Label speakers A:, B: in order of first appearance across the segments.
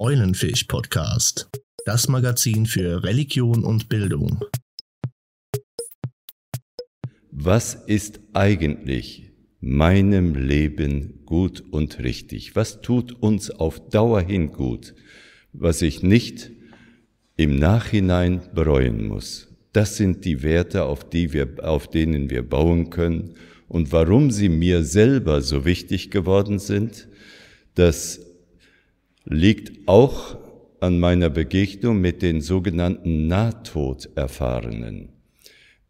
A: Eulenfisch Podcast, das Magazin für Religion und Bildung.
B: Was ist eigentlich meinem Leben gut und richtig? Was tut uns auf Dauer hin gut, was ich nicht im Nachhinein bereuen muss? Das sind die Werte, auf, die wir, auf denen wir bauen können. Und warum sie mir selber so wichtig geworden sind, das liegt auch an meiner Begegnung mit den sogenannten Nahtoderfahrenen.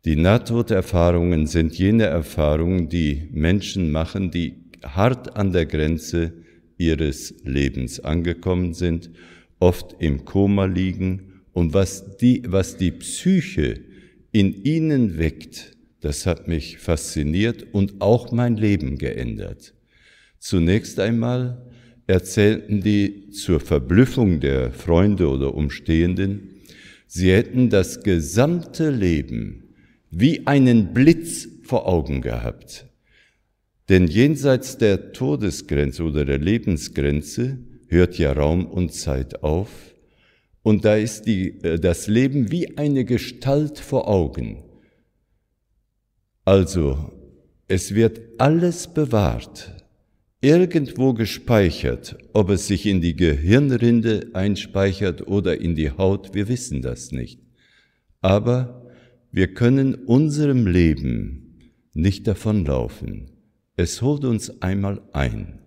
B: Die Nahtoderfahrungen sind jene Erfahrungen, die Menschen machen, die hart an der Grenze ihres Lebens angekommen sind, oft im Koma liegen und was die, was die Psyche in ihnen weckt, das hat mich fasziniert und auch mein Leben geändert. Zunächst einmal erzählten die zur Verblüffung der Freunde oder Umstehenden, sie hätten das gesamte Leben wie einen Blitz vor Augen gehabt. Denn jenseits der Todesgrenze oder der Lebensgrenze hört ja Raum und Zeit auf und da ist die, äh, das Leben wie eine Gestalt vor Augen. Also, es wird alles bewahrt, irgendwo gespeichert, ob es sich in die Gehirnrinde einspeichert oder in die Haut, wir wissen das nicht. Aber wir können unserem Leben nicht davonlaufen. Es holt uns einmal ein.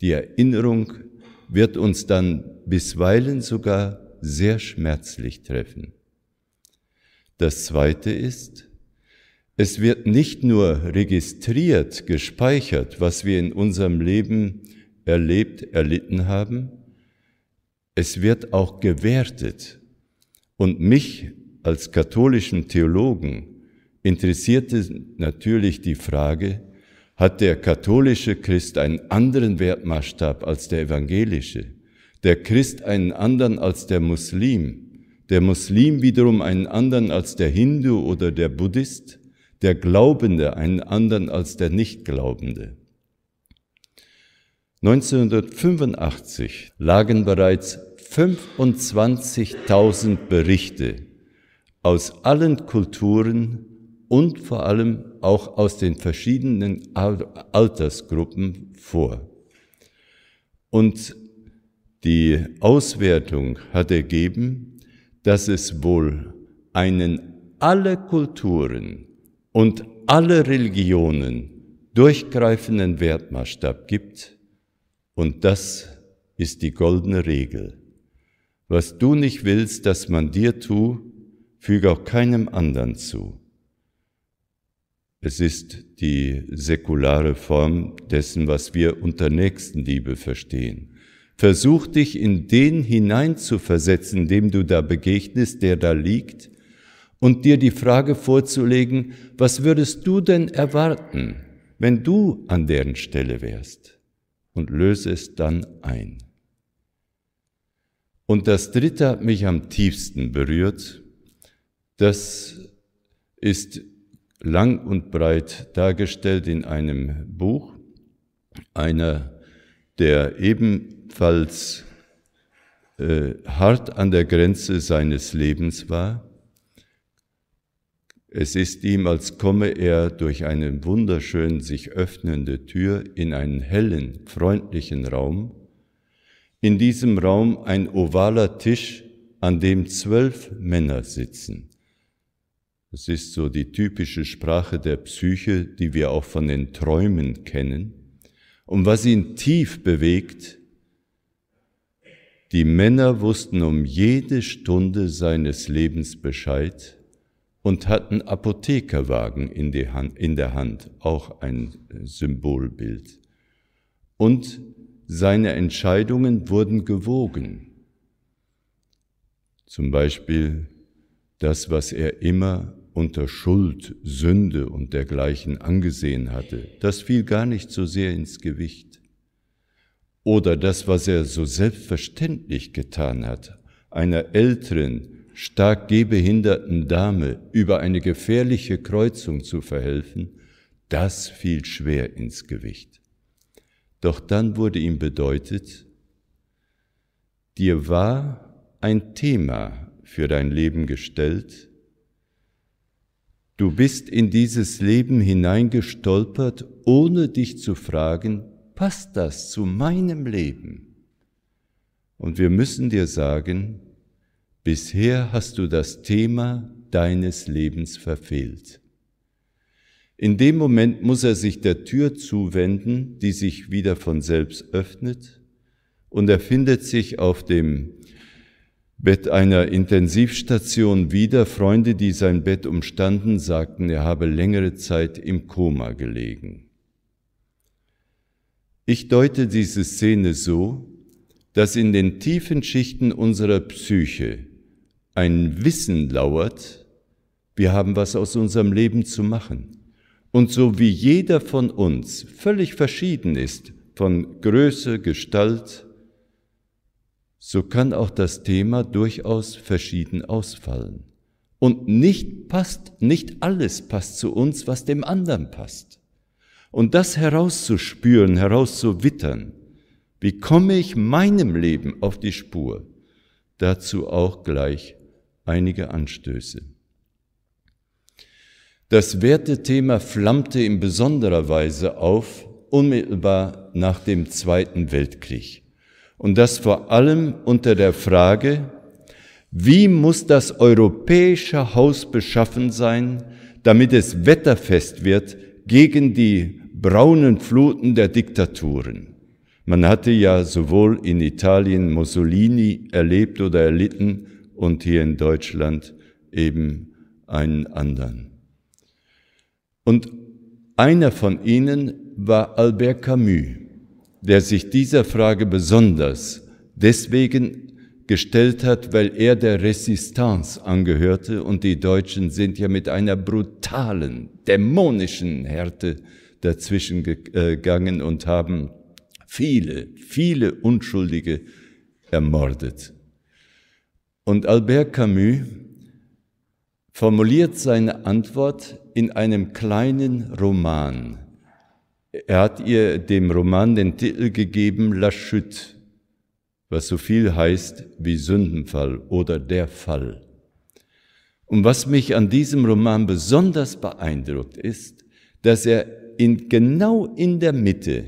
B: Die Erinnerung wird uns dann bisweilen sogar sehr schmerzlich treffen. Das Zweite ist, es wird nicht nur registriert, gespeichert, was wir in unserem Leben erlebt, erlitten haben, es wird auch gewertet. Und mich als katholischen Theologen interessierte natürlich die Frage, hat der katholische Christ einen anderen Wertmaßstab als der evangelische, der Christ einen anderen als der Muslim, der Muslim wiederum einen anderen als der Hindu oder der Buddhist? Der Glaubende einen anderen als der Nichtglaubende. 1985 lagen bereits 25.000 Berichte aus allen Kulturen und vor allem auch aus den verschiedenen Altersgruppen vor. Und die Auswertung hat ergeben, dass es wohl einen alle Kulturen und alle Religionen durchgreifenden Wertmaßstab gibt, und das ist die goldene Regel. Was du nicht willst, dass man dir tu, füge auch keinem anderen zu. Es ist die säkulare Form dessen, was wir unter Nächstenliebe verstehen. Versuch dich in den hineinzuversetzen, dem du da begegnest, der da liegt, und dir die Frage vorzulegen, was würdest du denn erwarten, wenn du an deren Stelle wärst? Und löse es dann ein. Und das Dritte hat mich am tiefsten berührt. Das ist lang und breit dargestellt in einem Buch. Einer, der ebenfalls äh, hart an der Grenze seines Lebens war, es ist ihm, als komme er durch eine wunderschön sich öffnende Tür in einen hellen, freundlichen Raum. In diesem Raum ein ovaler Tisch, an dem zwölf Männer sitzen. Das ist so die typische Sprache der Psyche, die wir auch von den Träumen kennen. Und was ihn tief bewegt, die Männer wussten um jede Stunde seines Lebens Bescheid, und hatten Apothekerwagen in, Hand, in der Hand, auch ein Symbolbild. Und seine Entscheidungen wurden gewogen. Zum Beispiel das, was er immer unter Schuld, Sünde und dergleichen angesehen hatte, das fiel gar nicht so sehr ins Gewicht. Oder das, was er so selbstverständlich getan hat, einer älteren, stark gehbehinderten Dame über eine gefährliche Kreuzung zu verhelfen, das fiel schwer ins Gewicht. Doch dann wurde ihm bedeutet, dir war ein Thema für dein Leben gestellt. Du bist in dieses Leben hineingestolpert, ohne dich zu fragen, passt das zu meinem Leben? Und wir müssen dir sagen, bisher hast du das Thema deines Lebens verfehlt. In dem Moment muss er sich der Tür zuwenden, die sich wieder von selbst öffnet, und er findet sich auf dem Bett einer Intensivstation wieder. Freunde, die sein Bett umstanden, sagten, er habe längere Zeit im Koma gelegen. Ich deute diese Szene so, dass in den tiefen Schichten unserer Psyche ein Wissen lauert, wir haben was aus unserem Leben zu machen. Und so wie jeder von uns völlig verschieden ist von Größe, Gestalt, so kann auch das Thema durchaus verschieden ausfallen. Und nicht passt, nicht alles passt zu uns, was dem anderen passt. Und das herauszuspüren, herauszuwittern, wie komme ich meinem Leben auf die Spur, dazu auch gleich einige Anstöße. Das Wertethema flammte in besonderer Weise auf, unmittelbar nach dem Zweiten Weltkrieg. Und das vor allem unter der Frage, wie muss das europäische Haus beschaffen sein, damit es wetterfest wird gegen die braunen Fluten der Diktaturen. Man hatte ja sowohl in Italien Mussolini erlebt oder erlitten und hier in Deutschland eben einen anderen. Und einer von ihnen war Albert Camus, der sich dieser Frage besonders deswegen gestellt hat, weil er der Resistance angehörte und die Deutschen sind ja mit einer brutalen, dämonischen Härte dazwischen gegangen und haben viele, viele Unschuldige ermordet. Und Albert Camus formuliert seine Antwort in einem kleinen Roman. Er hat ihr dem Roman den Titel gegeben La Chute, was so viel heißt wie Sündenfall oder der Fall. Und was mich an diesem Roman besonders beeindruckt ist, dass er in, genau in der Mitte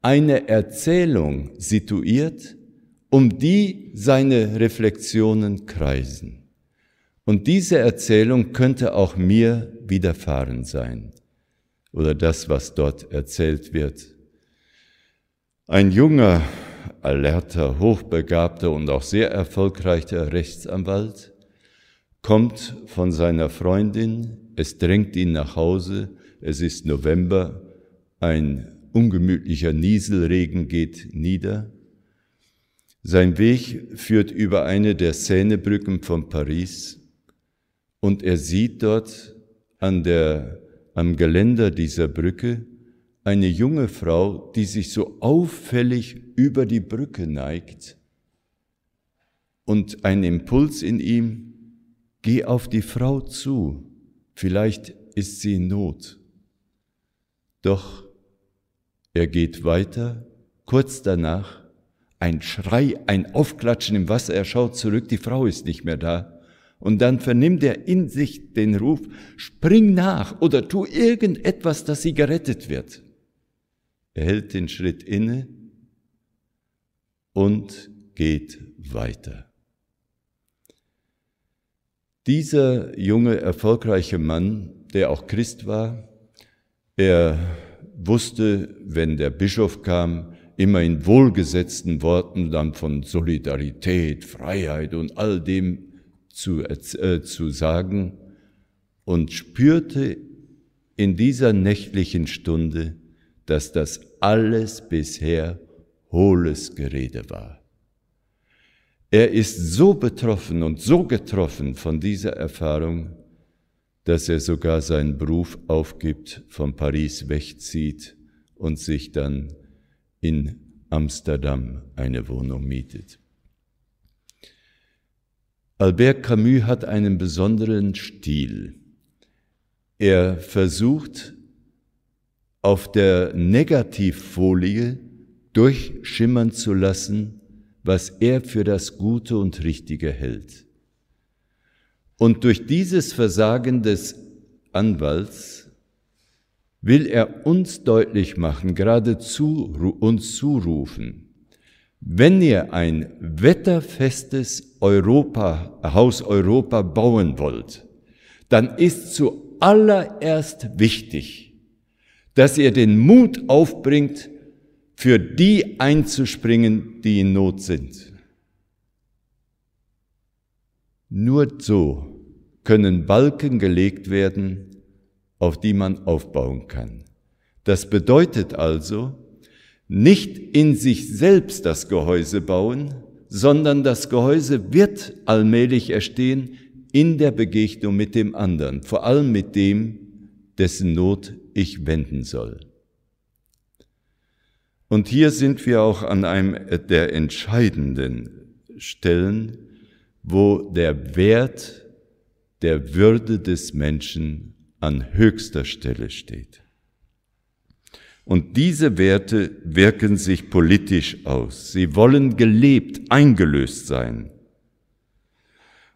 B: eine Erzählung situiert, um die seine Reflexionen kreisen. Und diese Erzählung könnte auch mir widerfahren sein oder das, was dort erzählt wird. Ein junger, alerter, hochbegabter und auch sehr erfolgreicher Rechtsanwalt kommt von seiner Freundin, es drängt ihn nach Hause, es ist November, ein ungemütlicher Nieselregen geht nieder. Sein Weg führt über eine der Seinebrücken von Paris und er sieht dort an der, am Geländer dieser Brücke eine junge Frau, die sich so auffällig über die Brücke neigt und ein Impuls in ihm, geh auf die Frau zu, vielleicht ist sie in Not. Doch er geht weiter, kurz danach, ein Schrei, ein Aufklatschen im Wasser, er schaut zurück, die Frau ist nicht mehr da. Und dann vernimmt er in sich den Ruf, spring nach oder tu irgendetwas, dass sie gerettet wird. Er hält den Schritt inne und geht weiter. Dieser junge, erfolgreiche Mann, der auch Christ war, er wusste, wenn der Bischof kam, immer in wohlgesetzten Worten dann von Solidarität, Freiheit und all dem zu, äh, zu sagen und spürte in dieser nächtlichen Stunde, dass das alles bisher hohles Gerede war. Er ist so betroffen und so getroffen von dieser Erfahrung, dass er sogar seinen Beruf aufgibt, von Paris wegzieht und sich dann in Amsterdam eine Wohnung mietet. Albert Camus hat einen besonderen Stil. Er versucht auf der Negativfolie durchschimmern zu lassen, was er für das Gute und Richtige hält. Und durch dieses Versagen des Anwalts will er uns deutlich machen, geradezu uns zurufen, wenn ihr ein wetterfestes Europa, Haus Europa bauen wollt, dann ist zuallererst wichtig, dass ihr den Mut aufbringt, für die einzuspringen, die in Not sind. Nur so können Balken gelegt werden, auf die man aufbauen kann. Das bedeutet also, nicht in sich selbst das Gehäuse bauen, sondern das Gehäuse wird allmählich erstehen in der Begegnung mit dem anderen, vor allem mit dem, dessen Not ich wenden soll. Und hier sind wir auch an einem der entscheidenden Stellen, wo der Wert der Würde des Menschen an höchster Stelle steht. Und diese Werte wirken sich politisch aus. Sie wollen gelebt, eingelöst sein.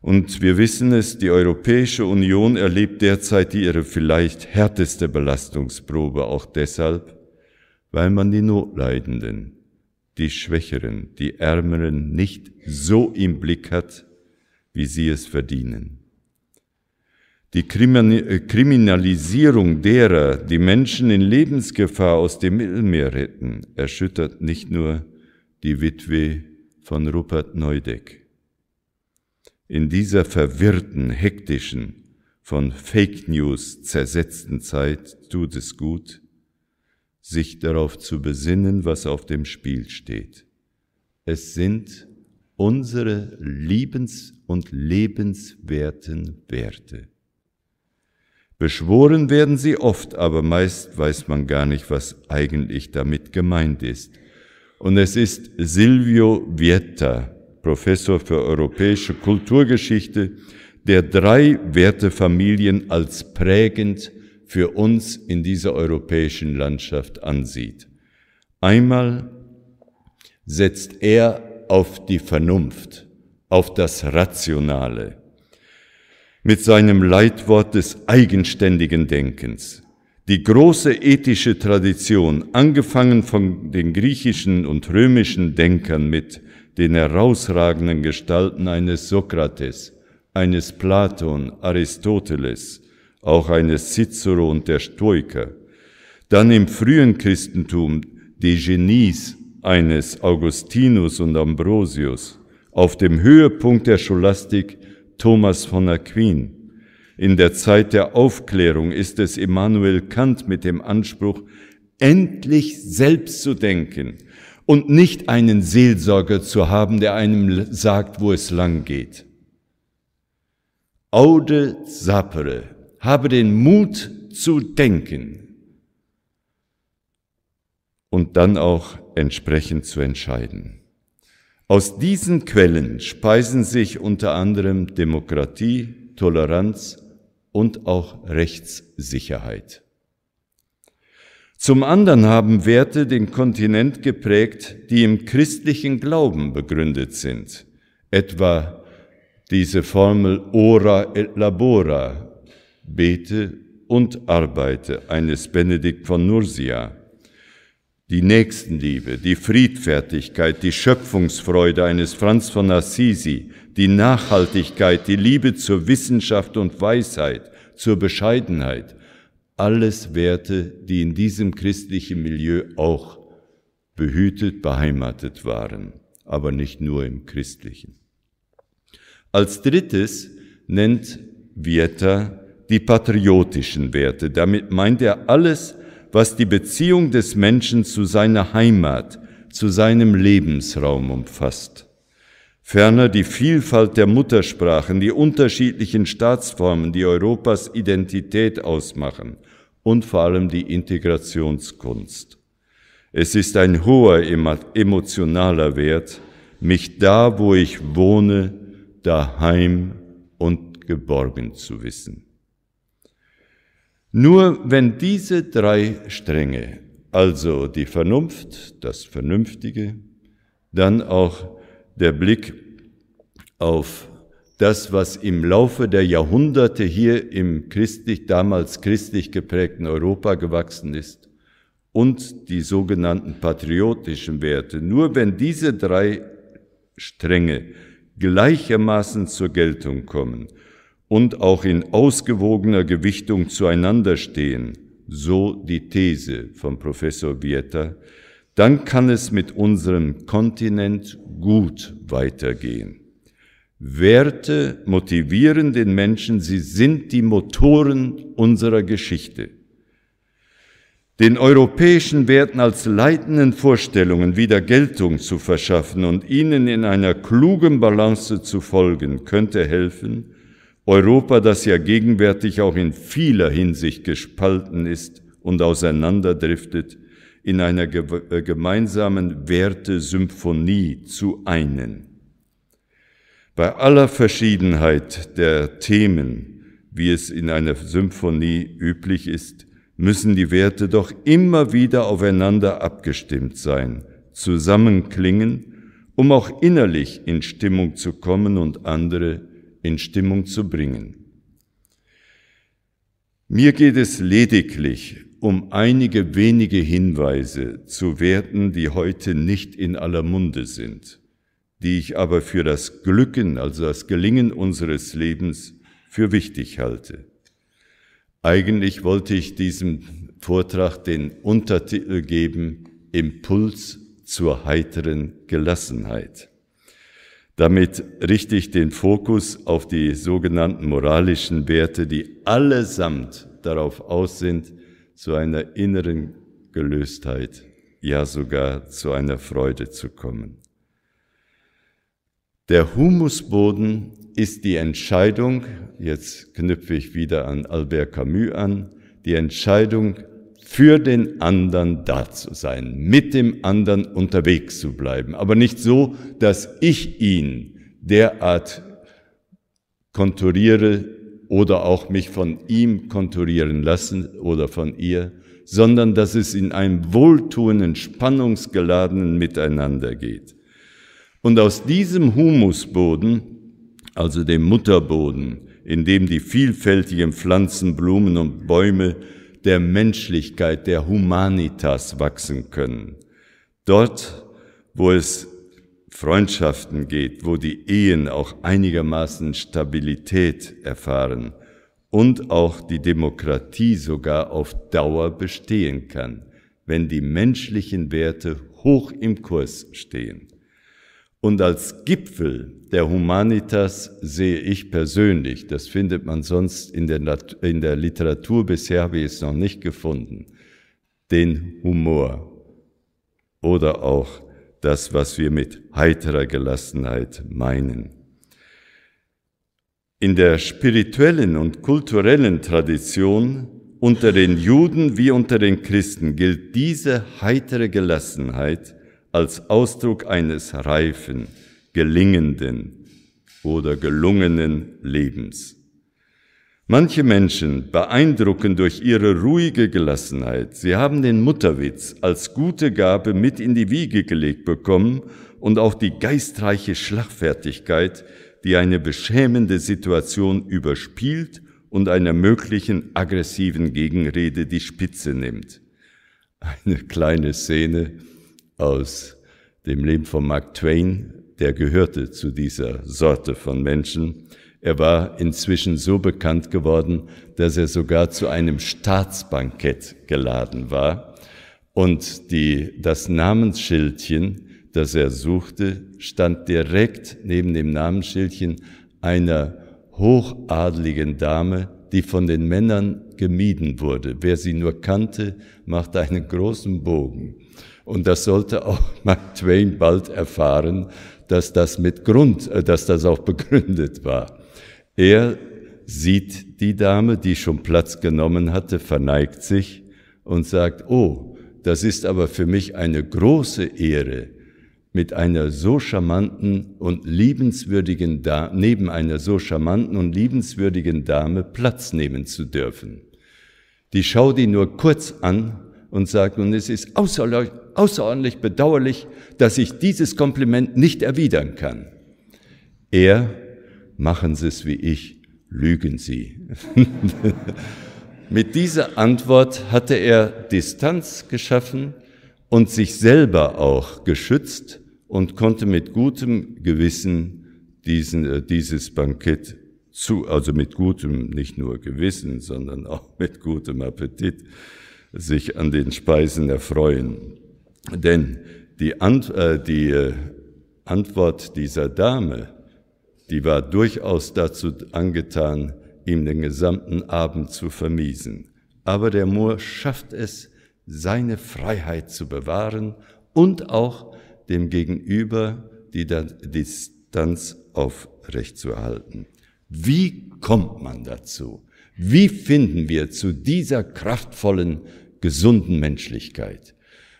B: Und wir wissen es, die Europäische Union erlebt derzeit ihre vielleicht härteste Belastungsprobe, auch deshalb, weil man die Notleidenden, die Schwächeren, die Ärmeren nicht so im Blick hat, wie sie es verdienen. Die äh, Kriminalisierung derer, die Menschen in Lebensgefahr aus dem Mittelmeer retten, erschüttert nicht nur die Witwe von Rupert Neudeck. In dieser verwirrten, hektischen, von Fake News zersetzten Zeit tut es gut, sich darauf zu besinnen, was auf dem Spiel steht. Es sind unsere liebens- und lebenswerten Werte. Beschworen werden sie oft, aber meist weiß man gar nicht, was eigentlich damit gemeint ist. Und es ist Silvio Vietta, Professor für europäische Kulturgeschichte, der drei Wertefamilien als prägend für uns in dieser europäischen Landschaft ansieht. Einmal setzt er auf die Vernunft, auf das Rationale mit seinem Leitwort des eigenständigen Denkens. Die große ethische Tradition, angefangen von den griechischen und römischen Denkern mit den herausragenden Gestalten eines Sokrates, eines Platon, Aristoteles, auch eines Cicero und der Stoiker, dann im frühen Christentum die Genies eines Augustinus und Ambrosius, auf dem Höhepunkt der Scholastik Thomas von Aquin. In der Zeit der Aufklärung ist es Immanuel Kant mit dem Anspruch, endlich selbst zu denken und nicht einen Seelsorger zu haben, der einem sagt, wo es lang geht. Aude sapere, habe den Mut zu denken und dann auch entsprechend zu entscheiden. Aus diesen Quellen speisen sich unter anderem Demokratie, Toleranz und auch Rechtssicherheit. Zum anderen haben Werte den Kontinent geprägt, die im christlichen Glauben begründet sind, etwa diese Formel ora et labora, bete und arbeite eines Benedikt von Nursia, die Nächstenliebe, die Friedfertigkeit, die Schöpfungsfreude eines Franz von Assisi, die Nachhaltigkeit, die Liebe zur Wissenschaft und Weisheit, zur Bescheidenheit, alles Werte, die in diesem christlichen Milieu auch behütet, beheimatet waren, aber nicht nur im christlichen. Als drittes nennt Vieta die patriotischen Werte. Damit meint er alles, was die Beziehung des Menschen zu seiner Heimat, zu seinem Lebensraum umfasst. Ferner die Vielfalt der Muttersprachen, die unterschiedlichen Staatsformen, die Europas Identität ausmachen und vor allem die Integrationskunst. Es ist ein hoher emotionaler Wert, mich da, wo ich wohne, daheim und geborgen zu wissen. Nur wenn diese drei Stränge, also die Vernunft, das Vernünftige, dann auch der Blick auf das, was im Laufe der Jahrhunderte hier im christlich, damals christlich geprägten Europa gewachsen ist und die sogenannten patriotischen Werte. Nur wenn diese drei Stränge gleichermaßen zur Geltung kommen und auch in ausgewogener Gewichtung zueinander stehen, so die These von Professor Vieta, dann kann es mit unserem Kontinent gut weitergehen. Werte motivieren den Menschen, sie sind die Motoren unserer Geschichte. Den europäischen Werten als leitenden Vorstellungen wieder Geltung zu verschaffen und ihnen in einer klugen Balance zu folgen, könnte helfen, Europa, das ja gegenwärtig auch in vieler Hinsicht gespalten ist und auseinanderdriftet, in einer äh, gemeinsamen Wertesymphonie zu einen. Bei aller Verschiedenheit der Themen, wie es in einer Symphonie üblich ist, müssen die Werte doch immer wieder aufeinander abgestimmt sein, zusammenklingen, um auch innerlich in Stimmung zu kommen und andere in Stimmung zu bringen. Mir geht es lediglich um einige wenige Hinweise zu Werten, die heute nicht in aller Munde sind die ich aber für das Glücken, also das Gelingen unseres Lebens für wichtig halte. Eigentlich wollte ich diesem Vortrag den Untertitel geben, Impuls zur heiteren Gelassenheit. Damit richte ich den Fokus auf die sogenannten moralischen Werte, die allesamt darauf aus sind, zu einer inneren Gelöstheit, ja sogar zu einer Freude zu kommen. Der Humusboden ist die Entscheidung, jetzt knüpfe ich wieder an Albert Camus an, die Entscheidung für den anderen da zu sein, mit dem anderen unterwegs zu bleiben, aber nicht so, dass ich ihn derart konturiere oder auch mich von ihm konturieren lassen oder von ihr, sondern dass es in einem wohltuenden, spannungsgeladenen Miteinander geht. Und aus diesem Humusboden, also dem Mutterboden, in dem die vielfältigen Pflanzen, Blumen und Bäume der Menschlichkeit, der Humanitas wachsen können. Dort, wo es Freundschaften geht, wo die Ehen auch einigermaßen Stabilität erfahren und auch die Demokratie sogar auf Dauer bestehen kann, wenn die menschlichen Werte hoch im Kurs stehen. Und als Gipfel der Humanitas sehe ich persönlich, das findet man sonst in der, in der Literatur, bisher habe ich es noch nicht gefunden, den Humor oder auch das, was wir mit heiterer Gelassenheit meinen. In der spirituellen und kulturellen Tradition unter den Juden wie unter den Christen gilt diese heitere Gelassenheit als Ausdruck eines reifen, gelingenden oder gelungenen Lebens. Manche Menschen beeindrucken durch ihre ruhige Gelassenheit. Sie haben den Mutterwitz als gute Gabe mit in die Wiege gelegt bekommen und auch die geistreiche Schlagfertigkeit, die eine beschämende Situation überspielt und einer möglichen aggressiven Gegenrede die Spitze nimmt. Eine kleine Szene aus dem Leben von Mark Twain, der gehörte zu dieser Sorte von Menschen. Er war inzwischen so bekannt geworden, dass er sogar zu einem Staatsbankett geladen war. Und die, das Namensschildchen, das er suchte, stand direkt neben dem Namensschildchen einer hochadligen Dame, die von den Männern gemieden wurde. Wer sie nur kannte, machte einen großen Bogen. Und das sollte auch Mark Twain bald erfahren, dass das mit Grund, äh, dass das auch begründet war. Er sieht die Dame, die schon Platz genommen hatte, verneigt sich und sagt, oh, das ist aber für mich eine große Ehre, mit einer so charmanten und liebenswürdigen Dame, neben einer so charmanten und liebenswürdigen Dame Platz nehmen zu dürfen. Die schaut ihn nur kurz an und sagt, und es ist außerordentlich, bedauerlich, dass ich dieses Kompliment nicht erwidern kann. Er, machen Sie es wie ich, lügen Sie. Mit dieser Antwort hatte er Distanz geschaffen und sich selber auch geschützt und konnte mit gutem Gewissen diesen, äh, dieses Bankett zu, also mit gutem, nicht nur Gewissen, sondern auch mit gutem Appetit sich an den Speisen erfreuen. Denn die, Ant, äh, die äh, Antwort dieser Dame, die war durchaus dazu angetan, ihm den gesamten Abend zu vermiesen. Aber der Moor schafft es, seine Freiheit zu bewahren und auch dem Gegenüber die Distanz aufrechtzuerhalten. Wie kommt man dazu? Wie finden wir zu dieser kraftvollen, gesunden Menschlichkeit?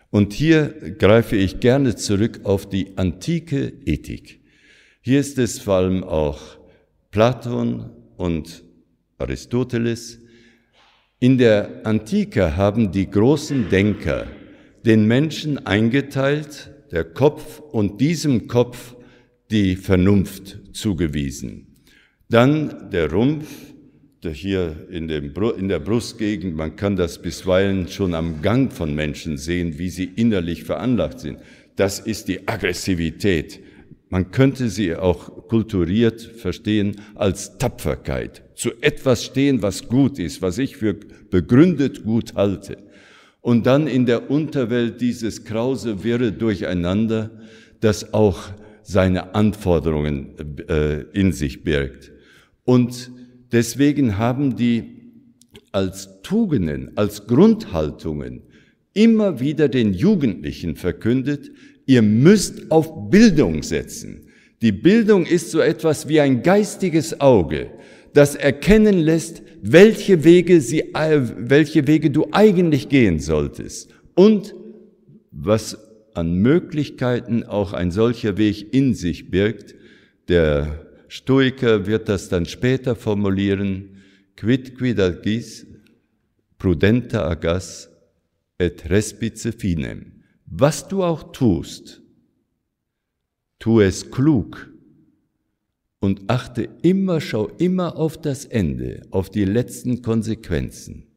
B: Und hier greife ich gerne zurück auf die antike Ethik. Hier ist es vor allem auch Platon und Aristoteles. In der Antike haben die großen Denker den Menschen eingeteilt, der Kopf und diesem Kopf die Vernunft zugewiesen. Dann der Rumpf, hier in, dem, in der Brustgegend, man kann das bisweilen schon am Gang von Menschen sehen, wie sie innerlich veranlagt sind. Das ist die Aggressivität. Man könnte sie auch kulturiert verstehen als Tapferkeit. Zu etwas stehen, was gut ist, was ich für begründet gut halte. Und dann in der Unterwelt dieses krause, wirre Durcheinander, das auch seine Anforderungen äh, in sich birgt. Und deswegen haben die als Tugenden, als Grundhaltungen immer wieder den Jugendlichen verkündet, ihr müsst auf Bildung setzen. Die Bildung ist so etwas wie ein geistiges Auge, das erkennen lässt, welche Wege, sie, äh, welche Wege du eigentlich gehen solltest und was an Möglichkeiten auch ein solcher Weg in sich birgt. Der Stoiker wird das dann später formulieren, quid quid agis prudenta agas et respice finem. Was du auch tust, tu es klug und achte immer, schau immer auf das Ende, auf die letzten Konsequenzen.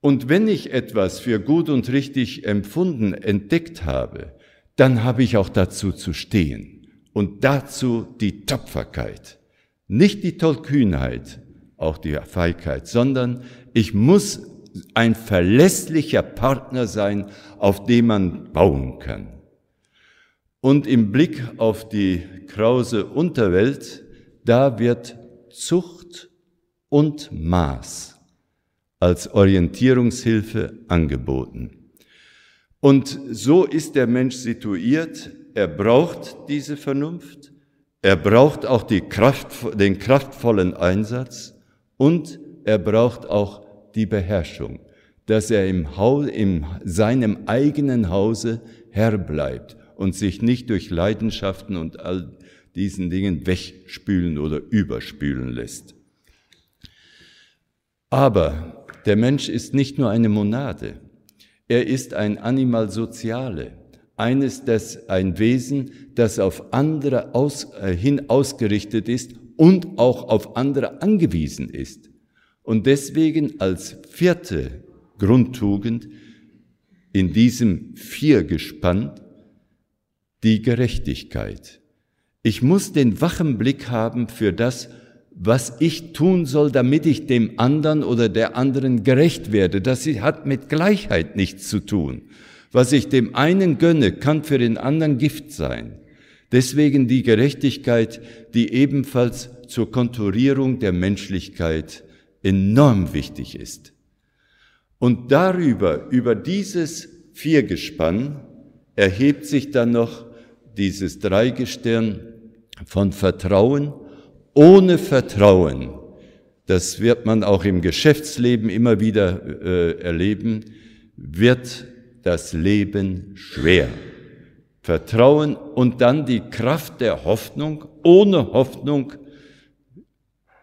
B: Und wenn ich etwas für gut und richtig empfunden, entdeckt habe, dann habe ich auch dazu zu stehen und dazu die Tapferkeit. Nicht die Tollkühnheit, auch die Feigheit, sondern ich muss ein verlässlicher Partner sein, auf dem man bauen kann. Und im Blick auf die krause Unterwelt, da wird Zucht und Maß als Orientierungshilfe angeboten. Und so ist der Mensch situiert. Er braucht diese Vernunft. Er braucht auch die Kraft, den kraftvollen Einsatz und er braucht auch die Beherrschung, dass er im Haus, in seinem eigenen Hause Herr bleibt und sich nicht durch Leidenschaften und all diesen Dingen wegspülen oder überspülen lässt. Aber der Mensch ist nicht nur eine Monade, er ist ein Animal Soziale, eines, das ein Wesen, das auf andere aus, äh, hin ausgerichtet ist und auch auf andere angewiesen ist. Und deswegen als vierte Grundtugend in diesem Viergespann die Gerechtigkeit. Ich muss den wachen Blick haben für das, was ich tun soll, damit ich dem anderen oder der anderen gerecht werde. Das hat mit Gleichheit nichts zu tun. Was ich dem einen gönne, kann für den anderen Gift sein. Deswegen die Gerechtigkeit, die ebenfalls zur Konturierung der Menschlichkeit enorm wichtig ist. Und darüber, über dieses Viergespann, erhebt sich dann noch dieses Dreigestirn von Vertrauen, ohne Vertrauen, das wird man auch im Geschäftsleben immer wieder äh, erleben, wird das Leben schwer. Vertrauen und dann die Kraft der Hoffnung. Ohne Hoffnung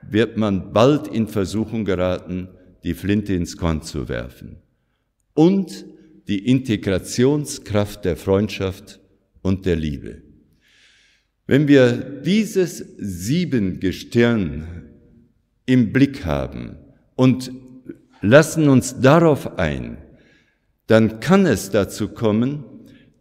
B: wird man bald in Versuchung geraten, die Flinte ins Korn zu werfen. und die Integrationskraft der Freundschaft und der Liebe. Wenn wir dieses Siebengestirn im Blick haben und lassen uns darauf ein, dann kann es dazu kommen,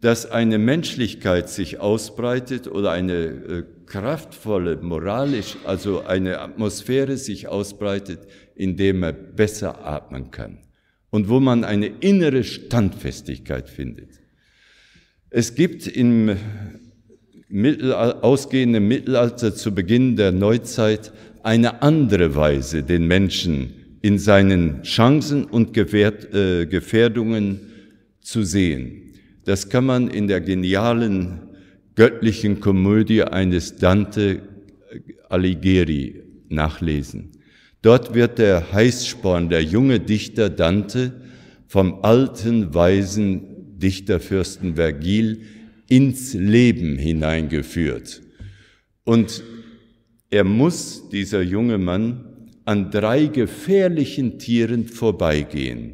B: dass eine Menschlichkeit sich ausbreitet oder eine äh, kraftvolle, moralisch, also eine Atmosphäre sich ausbreitet, in der man besser atmen kann und wo man eine innere Standfestigkeit findet. Es gibt im Mittelalter, ausgehenden Mittelalter zu Beginn der Neuzeit eine andere Weise, den Menschen in seinen Chancen und äh, Gefährdungen zu sehen. Das kann man in der genialen göttlichen Komödie eines Dante Alighieri nachlesen. Dort wird der Heißsporn, der junge Dichter Dante, vom alten, weisen Dichterfürsten Vergil ins Leben hineingeführt. Und er muss, dieser junge Mann, an drei gefährlichen Tieren vorbeigehen.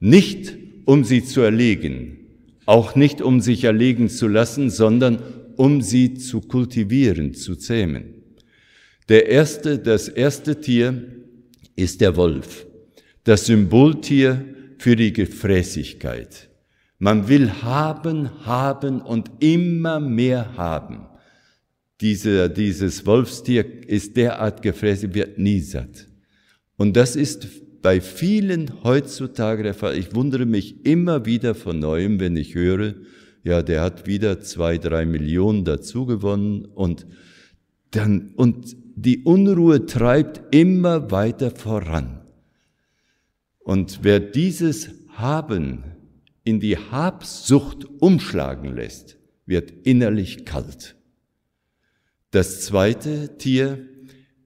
B: Nicht, um sie zu erlegen, auch nicht, um sich erlegen zu lassen, sondern um sie zu kultivieren, zu zähmen. Der erste, das erste Tier ist der Wolf, das Symboltier für die Gefräßigkeit. Man will haben, haben und immer mehr haben. Diese, dieses Wolfstier ist derart gefräßig, wird nie satt. Und das ist bei vielen heutzutage der Fall. Ich wundere mich immer wieder von neuem, wenn ich höre, ja, der hat wieder zwei, drei Millionen dazu gewonnen und dann, und die Unruhe treibt immer weiter voran. Und wer dieses Haben in die Habsucht umschlagen lässt, wird innerlich kalt. Das zweite Tier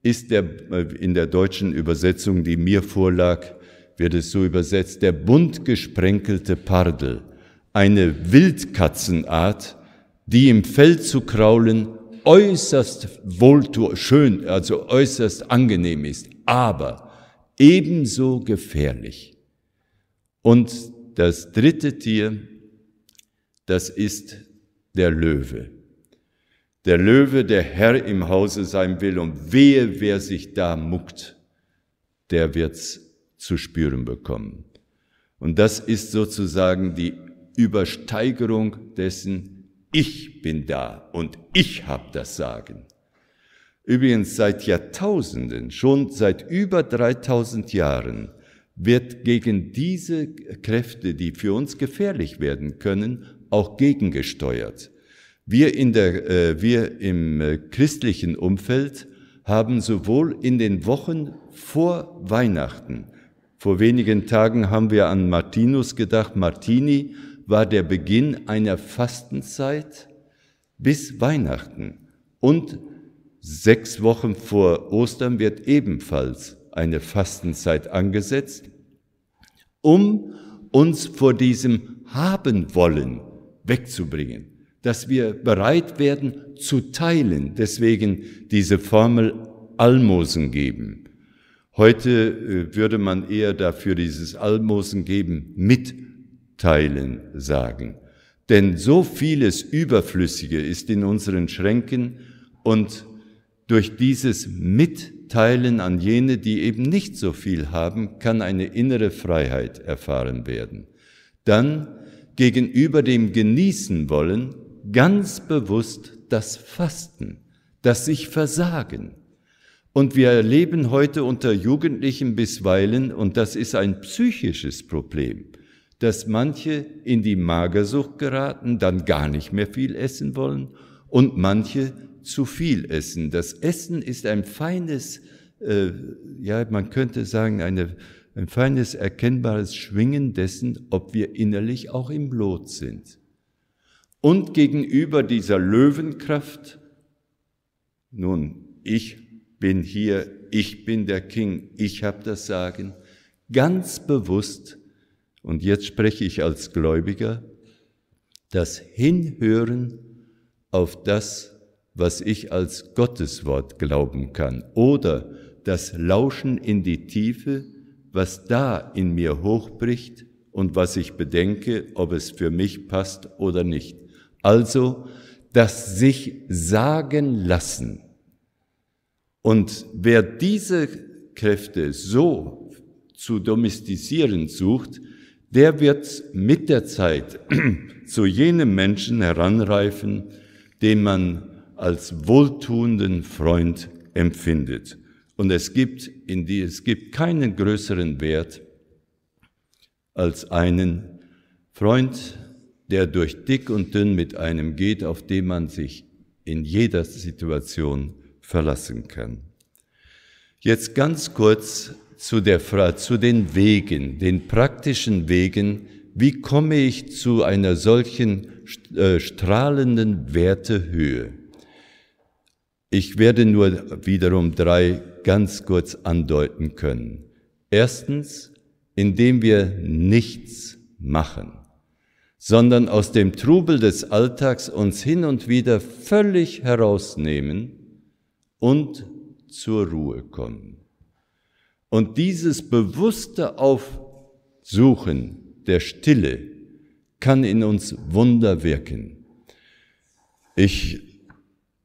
B: ist der, äh, in der deutschen Übersetzung, die mir vorlag, wird es so übersetzt, der bunt gesprenkelte Pardel, eine Wildkatzenart, die im Feld zu kraulen äußerst wohltu schön, also äußerst angenehm ist, aber ebenso gefährlich. Und das dritte Tier, das ist der Löwe. Der Löwe, der Herr im Hause sein will und wehe, wer sich da muckt, der wird's zu spüren bekommen. Und das ist sozusagen die Übersteigerung dessen, ich bin da und ich habe das Sagen. Übrigens seit Jahrtausenden, schon seit über 3000 Jahren, wird gegen diese Kräfte, die für uns gefährlich werden können, auch gegengesteuert. Wir, in der, äh, wir im äh, christlichen Umfeld haben sowohl in den Wochen vor Weihnachten, vor wenigen Tagen haben wir an Martinus gedacht, Martini, war der Beginn einer Fastenzeit bis Weihnachten. Und sechs Wochen vor Ostern wird ebenfalls eine Fastenzeit angesetzt, um uns vor diesem Haben wollen wegzubringen, dass wir bereit werden zu teilen, deswegen diese Formel Almosen geben. Heute äh, würde man eher dafür dieses Almosen geben mit teilen sagen. Denn so vieles Überflüssige ist in unseren Schränken und durch dieses Mitteilen an jene, die eben nicht so viel haben, kann eine innere Freiheit erfahren werden. Dann gegenüber dem Genießen wollen ganz bewusst das Fasten, das sich versagen. Und wir erleben heute unter Jugendlichen bisweilen, und das ist ein psychisches Problem, dass manche in die Magersucht geraten, dann gar nicht mehr viel essen wollen und manche zu viel essen. Das Essen ist ein feines, äh, ja, man könnte sagen, eine, ein feines erkennbares Schwingen dessen, ob wir innerlich auch im Lot sind. Und gegenüber dieser Löwenkraft, nun, ich bin hier, ich bin der King, ich habe das Sagen, ganz bewusst und jetzt spreche ich als Gläubiger, das Hinhören auf das, was ich als Gotteswort glauben kann, oder das Lauschen in die Tiefe, was da in mir hochbricht und was ich bedenke, ob es für mich passt oder nicht. Also das sich sagen lassen. Und wer diese Kräfte so zu domestisieren sucht, der wird mit der Zeit zu jenem Menschen heranreifen, den man als wohltuenden Freund empfindet. Und es gibt, in die, es gibt keinen größeren Wert als einen Freund, der durch dick und dünn mit einem geht, auf den man sich in jeder Situation verlassen kann. Jetzt ganz kurz zu, der Frage, zu den Wegen, den praktischen Wegen, wie komme ich zu einer solchen äh, strahlenden Wertehöhe? Ich werde nur wiederum drei ganz kurz andeuten können. Erstens, indem wir nichts machen, sondern aus dem Trubel des Alltags uns hin und wieder völlig herausnehmen und zur Ruhe kommen. Und dieses bewusste Aufsuchen der Stille kann in uns Wunder wirken. Ich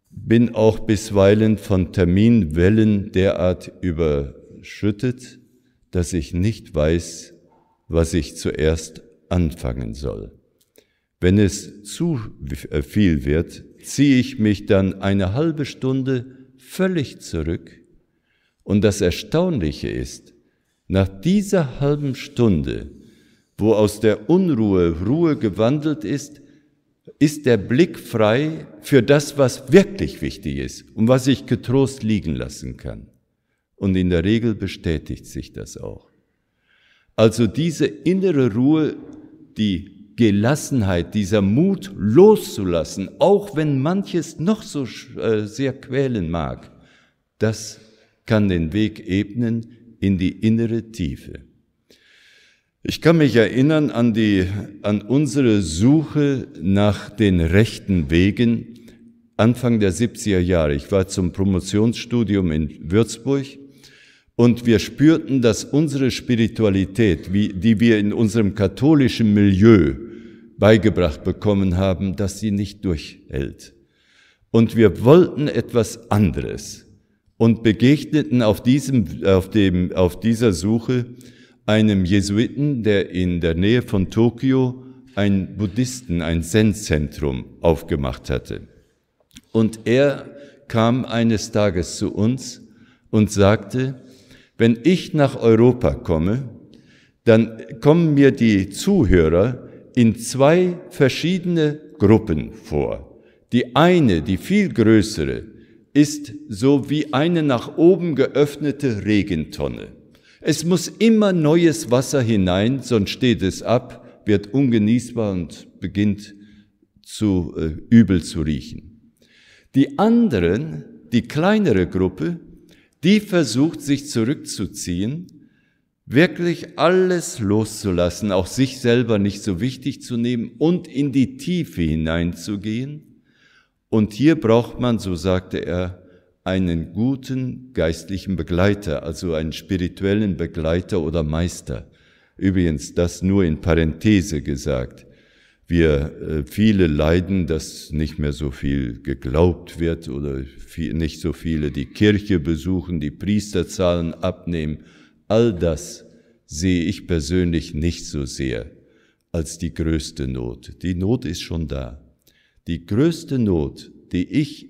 B: bin auch bisweilen von Terminwellen derart überschüttet, dass ich nicht weiß, was ich zuerst anfangen soll. Wenn es zu viel wird, ziehe ich mich dann eine halbe Stunde völlig zurück. Und das Erstaunliche ist, nach dieser halben Stunde, wo aus der Unruhe Ruhe gewandelt ist, ist der Blick frei für das, was wirklich wichtig ist und was ich getrost liegen lassen kann. Und in der Regel bestätigt sich das auch. Also diese innere Ruhe, die Gelassenheit, dieser Mut loszulassen, auch wenn manches noch so äh, sehr quälen mag, das kann den Weg ebnen in die innere Tiefe. Ich kann mich erinnern an die, an unsere Suche nach den rechten Wegen Anfang der 70er Jahre. Ich war zum Promotionsstudium in Würzburg und wir spürten, dass unsere Spiritualität, wie, die wir in unserem katholischen Milieu beigebracht bekommen haben, dass sie nicht durchhält. Und wir wollten etwas anderes und begegneten auf, diesem, auf, dem, auf dieser Suche einem Jesuiten, der in der Nähe von Tokio ein Buddhisten, ein Zen-Zentrum aufgemacht hatte. Und er kam eines Tages zu uns und sagte, wenn ich nach Europa komme, dann kommen mir die Zuhörer in zwei verschiedene Gruppen vor. Die eine, die viel größere, ist so wie eine nach oben geöffnete Regentonne. Es muss immer neues Wasser hinein, sonst steht es ab, wird ungenießbar und beginnt zu äh, übel zu riechen. Die anderen, die kleinere Gruppe, die versucht, sich zurückzuziehen, wirklich alles loszulassen, auch sich selber nicht so wichtig zu nehmen und in die Tiefe hineinzugehen. Und hier braucht man, so sagte er, einen guten geistlichen Begleiter, also einen spirituellen Begleiter oder Meister. Übrigens, das nur in Parenthese gesagt. Wir äh, viele leiden, dass nicht mehr so viel geglaubt wird oder nicht so viele die Kirche besuchen, die Priesterzahlen abnehmen. All das sehe ich persönlich nicht so sehr als die größte Not. Die Not ist schon da. Die größte Not, die ich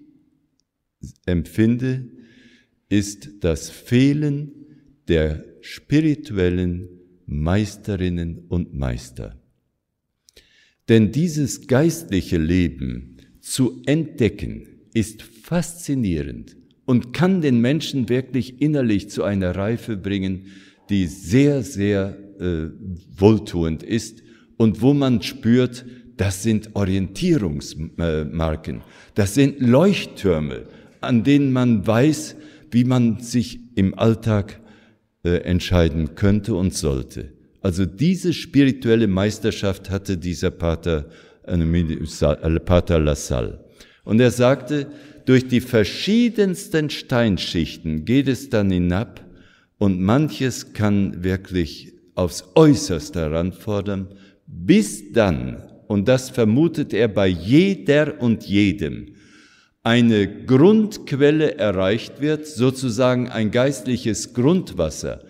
B: empfinde, ist das Fehlen der spirituellen Meisterinnen und Meister. Denn dieses geistliche Leben zu entdecken ist faszinierend und kann den Menschen wirklich innerlich zu einer Reife bringen, die sehr, sehr äh, wohltuend ist und wo man spürt, das sind Orientierungsmarken, das sind Leuchttürme, an denen man weiß, wie man sich im Alltag äh, entscheiden könnte und sollte. Also diese spirituelle Meisterschaft hatte dieser Pater, äh, Pater Lassalle. Und er sagte, durch die verschiedensten Steinschichten geht es dann hinab und manches kann wirklich aufs äußerste heranfordern, bis dann, und das vermutet er bei jeder und jedem, eine Grundquelle erreicht wird, sozusagen ein geistliches Grundwasser.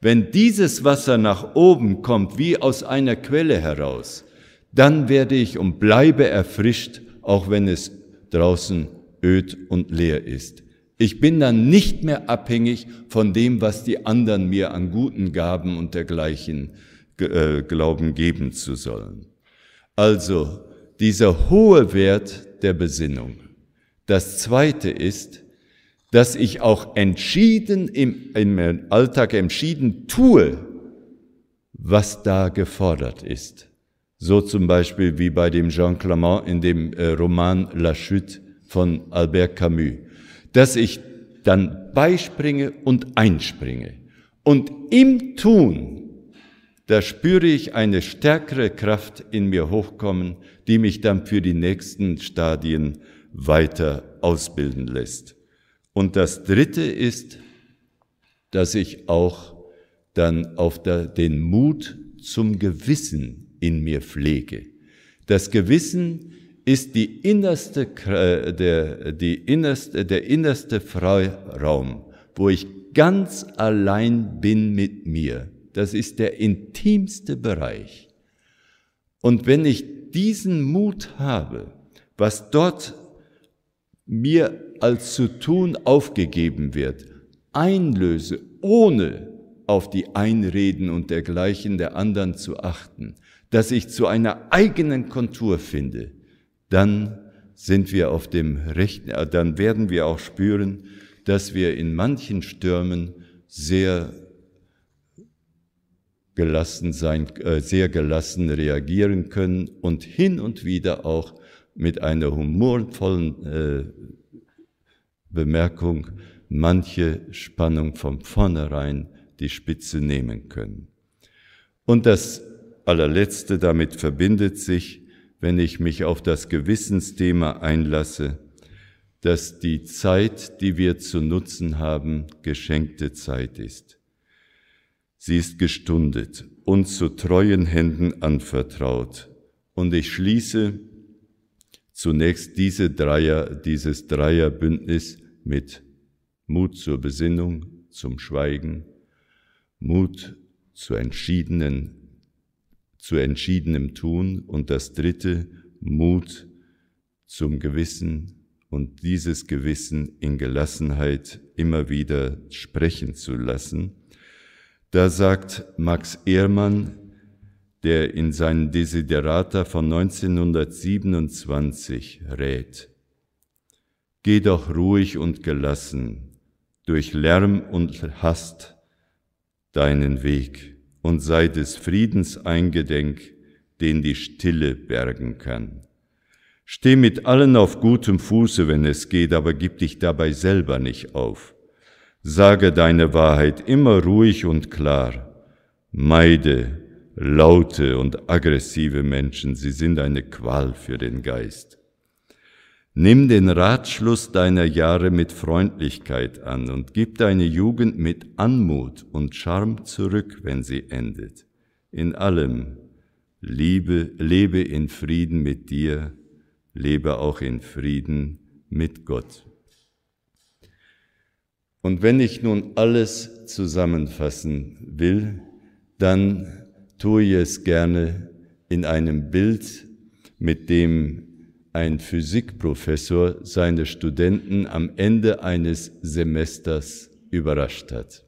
B: Wenn dieses Wasser nach oben kommt, wie aus einer Quelle heraus, dann werde ich und bleibe erfrischt, auch wenn es draußen öd und leer ist. Ich bin dann nicht mehr abhängig von dem, was die anderen mir an guten Gaben und dergleichen äh, glauben geben zu sollen. Also dieser hohe Wert der Besinnung. Das zweite ist, dass ich auch entschieden im, im Alltag entschieden tue, was da gefordert ist. So zum Beispiel wie bei dem Jean Clement in dem äh, Roman La Chute von Albert Camus, dass ich dann beispringe und einspringe. Und im Tun, da spüre ich eine stärkere Kraft in mir hochkommen, die mich dann für die nächsten Stadien weiter ausbilden lässt. Und das Dritte ist, dass ich auch dann auf der, den Mut zum Gewissen in mir pflege. Das Gewissen ist die innerste, der, die innerste, der innerste Freiraum, wo ich ganz allein bin mit mir. Das ist der intimste Bereich. Und wenn ich diesen Mut habe, was dort mir als zu tun aufgegeben wird, einlöse, ohne auf die Einreden und dergleichen der anderen zu achten, dass ich zu einer eigenen Kontur finde, dann sind wir auf dem rechten, äh, dann werden wir auch spüren, dass wir in manchen Stürmen sehr gelassen sein, äh, sehr gelassen reagieren können und hin und wieder auch mit einer humorvollen äh, Bemerkung manche Spannung von vornherein die Spitze nehmen können. Und das allerletzte damit verbindet sich, wenn ich mich auf das Gewissensthema einlasse, dass die Zeit, die wir zu nutzen haben, geschenkte Zeit ist. Sie ist gestundet, und zu treuen Händen anvertraut. Und ich schließe zunächst diese Dreier, dieses Dreierbündnis mit Mut zur Besinnung, zum Schweigen, Mut zu entschiedenen, zu entschiedenem Tun und das dritte, Mut zum Gewissen und dieses Gewissen in Gelassenheit immer wieder sprechen zu lassen. Da sagt Max Ehrmann, der in seinen Desiderata von 1927 rät. Geh doch ruhig und gelassen durch Lärm und Hast deinen Weg und sei des Friedens eingedenk, den die Stille bergen kann. Steh mit allen auf gutem Fuße, wenn es geht, aber gib dich dabei selber nicht auf. Sage deine Wahrheit immer ruhig und klar. Meide laute und aggressive Menschen, sie sind eine Qual für den Geist. Nimm den Ratschluss deiner Jahre mit Freundlichkeit an und gib deine Jugend mit Anmut und Charme zurück, wenn sie endet. In allem liebe, lebe in Frieden mit dir, lebe auch in Frieden mit Gott. Und wenn ich nun alles zusammenfassen will, dann tue ich es gerne in einem Bild, mit dem ein Physikprofessor seine Studenten am Ende eines Semesters überrascht hat.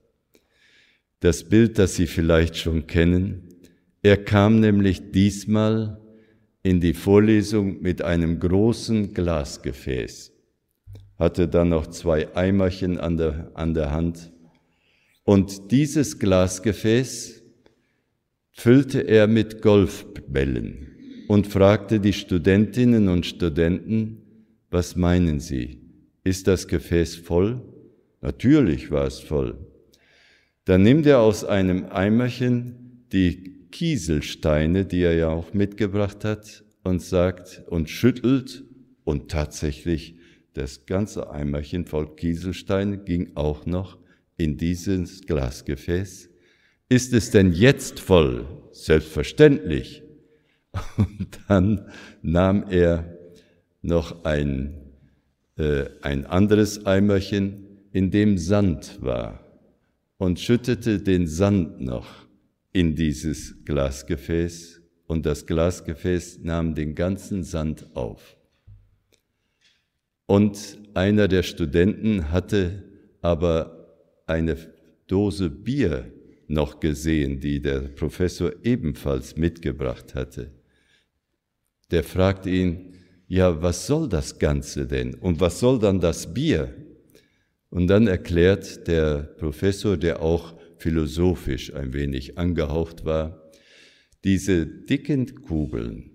B: Das Bild, das Sie vielleicht schon kennen, er kam nämlich diesmal in die Vorlesung mit einem großen Glasgefäß, hatte dann noch zwei Eimerchen an der, an der Hand und dieses Glasgefäß füllte er mit Golfbällen und fragte die Studentinnen und Studenten, was meinen Sie? Ist das Gefäß voll? Natürlich war es voll. Dann nimmt er aus einem Eimerchen die Kieselsteine, die er ja auch mitgebracht hat, und sagt und schüttelt und tatsächlich das ganze Eimerchen voll Kieselsteine ging auch noch in dieses Glasgefäß ist es denn jetzt voll? Selbstverständlich. Und dann nahm er noch ein, äh, ein anderes Eimerchen, in dem Sand war, und schüttete den Sand noch in dieses Glasgefäß, und das Glasgefäß nahm den ganzen Sand auf. Und einer der Studenten hatte aber eine Dose Bier noch gesehen, die der Professor ebenfalls mitgebracht hatte. Der fragte ihn, ja, was soll das Ganze denn? Und was soll dann das Bier? Und dann erklärt der Professor, der auch philosophisch ein wenig angehaucht war, diese dicken Kugeln,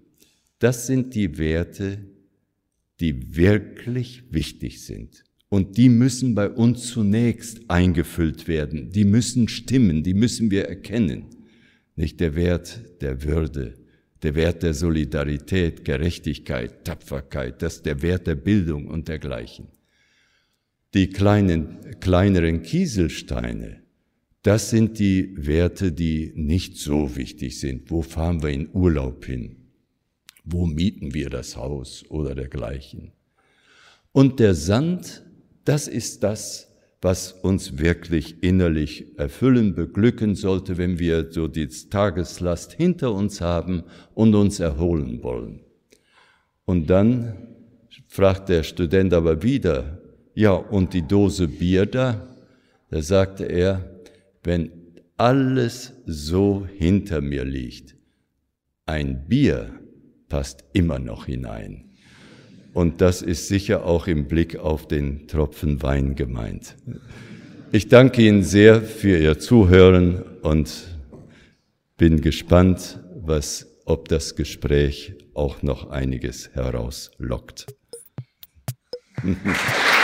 B: das sind die Werte, die wirklich wichtig sind. Und die müssen bei uns zunächst eingefüllt werden. Die müssen stimmen, die müssen wir erkennen. Nicht der Wert der Würde, der Wert der Solidarität, Gerechtigkeit, Tapferkeit, das der Wert der Bildung und dergleichen. Die kleinen, kleineren Kieselsteine, das sind die Werte, die nicht so wichtig sind. Wo fahren wir in Urlaub hin? Wo mieten wir das Haus oder dergleichen? Und der Sand, das ist das, was uns wirklich innerlich erfüllen, beglücken sollte, wenn wir so die Tageslast hinter uns haben und uns erholen wollen. Und dann fragt der Student aber wieder, ja, und die Dose Bier da? Da sagte er, wenn alles so hinter mir liegt, ein Bier passt immer noch hinein. Und das ist sicher auch im Blick auf den Tropfen Wein gemeint. Ich danke Ihnen sehr für Ihr Zuhören und bin gespannt, was, ob das Gespräch auch noch einiges herauslockt.